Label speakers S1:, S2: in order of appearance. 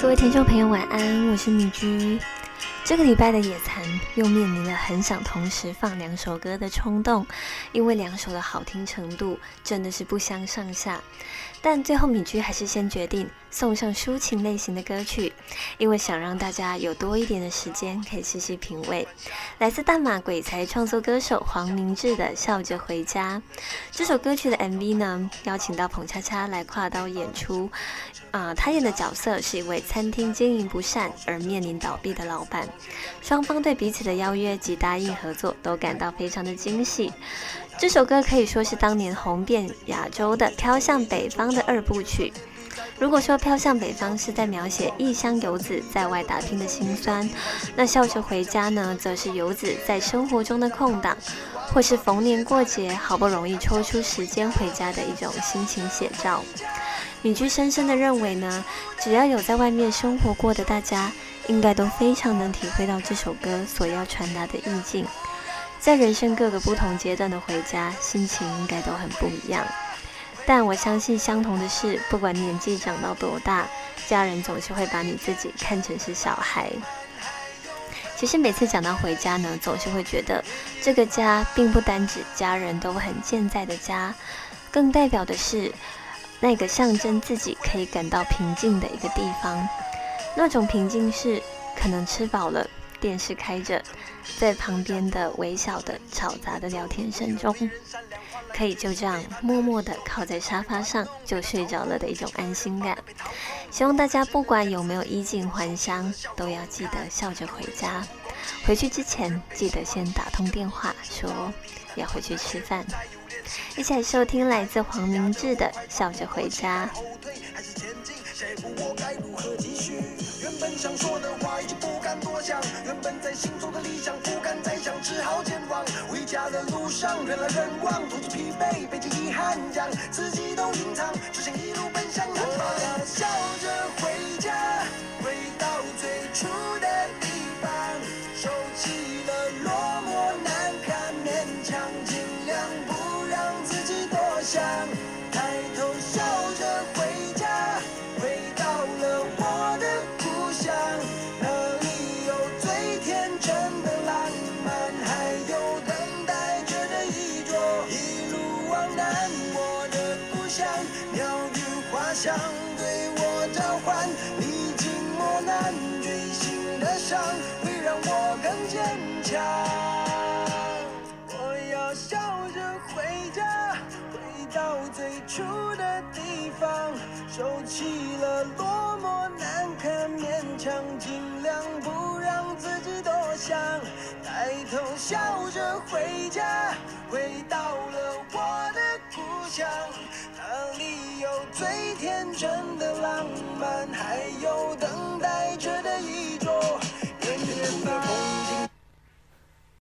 S1: 各位听众朋友，晚安，我是米居。这个礼拜的野餐又面临了很想同时放两首歌的冲动，因为两首的好听程度真的是不相上下。但最后米居还是先决定送上抒情类型的歌曲，因为想让大家有多一点的时间可以细细品味。来自大马鬼才创作歌手黄明志的《笑着回家》这首歌曲的 MV 呢，邀请到彭恰恰来跨刀演出。啊，他演的角色是一位餐厅经营不善而面临倒闭的老板。双方对彼此的邀约及答应合作都感到非常的惊喜。这首歌可以说是当年红遍亚洲的《飘向北方》的二部曲。如果说《飘向北方》是在描写异乡游子在外打拼的辛酸，那《笑着回家》呢，则是游子在生活中的空档，或是逢年过节好不容易抽出时间回家的一种心情写照。米居深深的认为呢，只要有在外面生活过的大家。应该都非常能体会到这首歌所要传达的意境。在人生各个不同阶段的回家，心情应该都很不一样。但我相信，相同的是，不管年纪长到多大，家人总是会把你自己看成是小孩。其实每次讲到回家呢，总是会觉得这个家并不单指家人都很健在的家，更代表的是那个象征自己可以感到平静的一个地方。那种平静是，可能吃饱了，电视开着，在旁边的微小的吵杂的聊天声中，可以就这样默默的靠在沙发上就睡着了的一种安心感。希望大家不管有没有衣锦还乡，都要记得笑着回家。回去之前记得先打通电话说要回去吃饭。一起来收听来自黄明志的《笑着回家》。
S2: 想说的话已经不敢多想，原本在心中的理想不敢再想，只好健忘。回家的路上人来人往，独自疲惫，背起遗憾，将自己都隐藏，只想一路奔向远方，笑着回家，回到最初鸟语花香对我召唤，历经磨难，锥心的伤会让我更坚强。我要笑着回家，回到最初的地方，收起了落寞难堪，勉强尽量不让自己多想，抬头笑着回家，的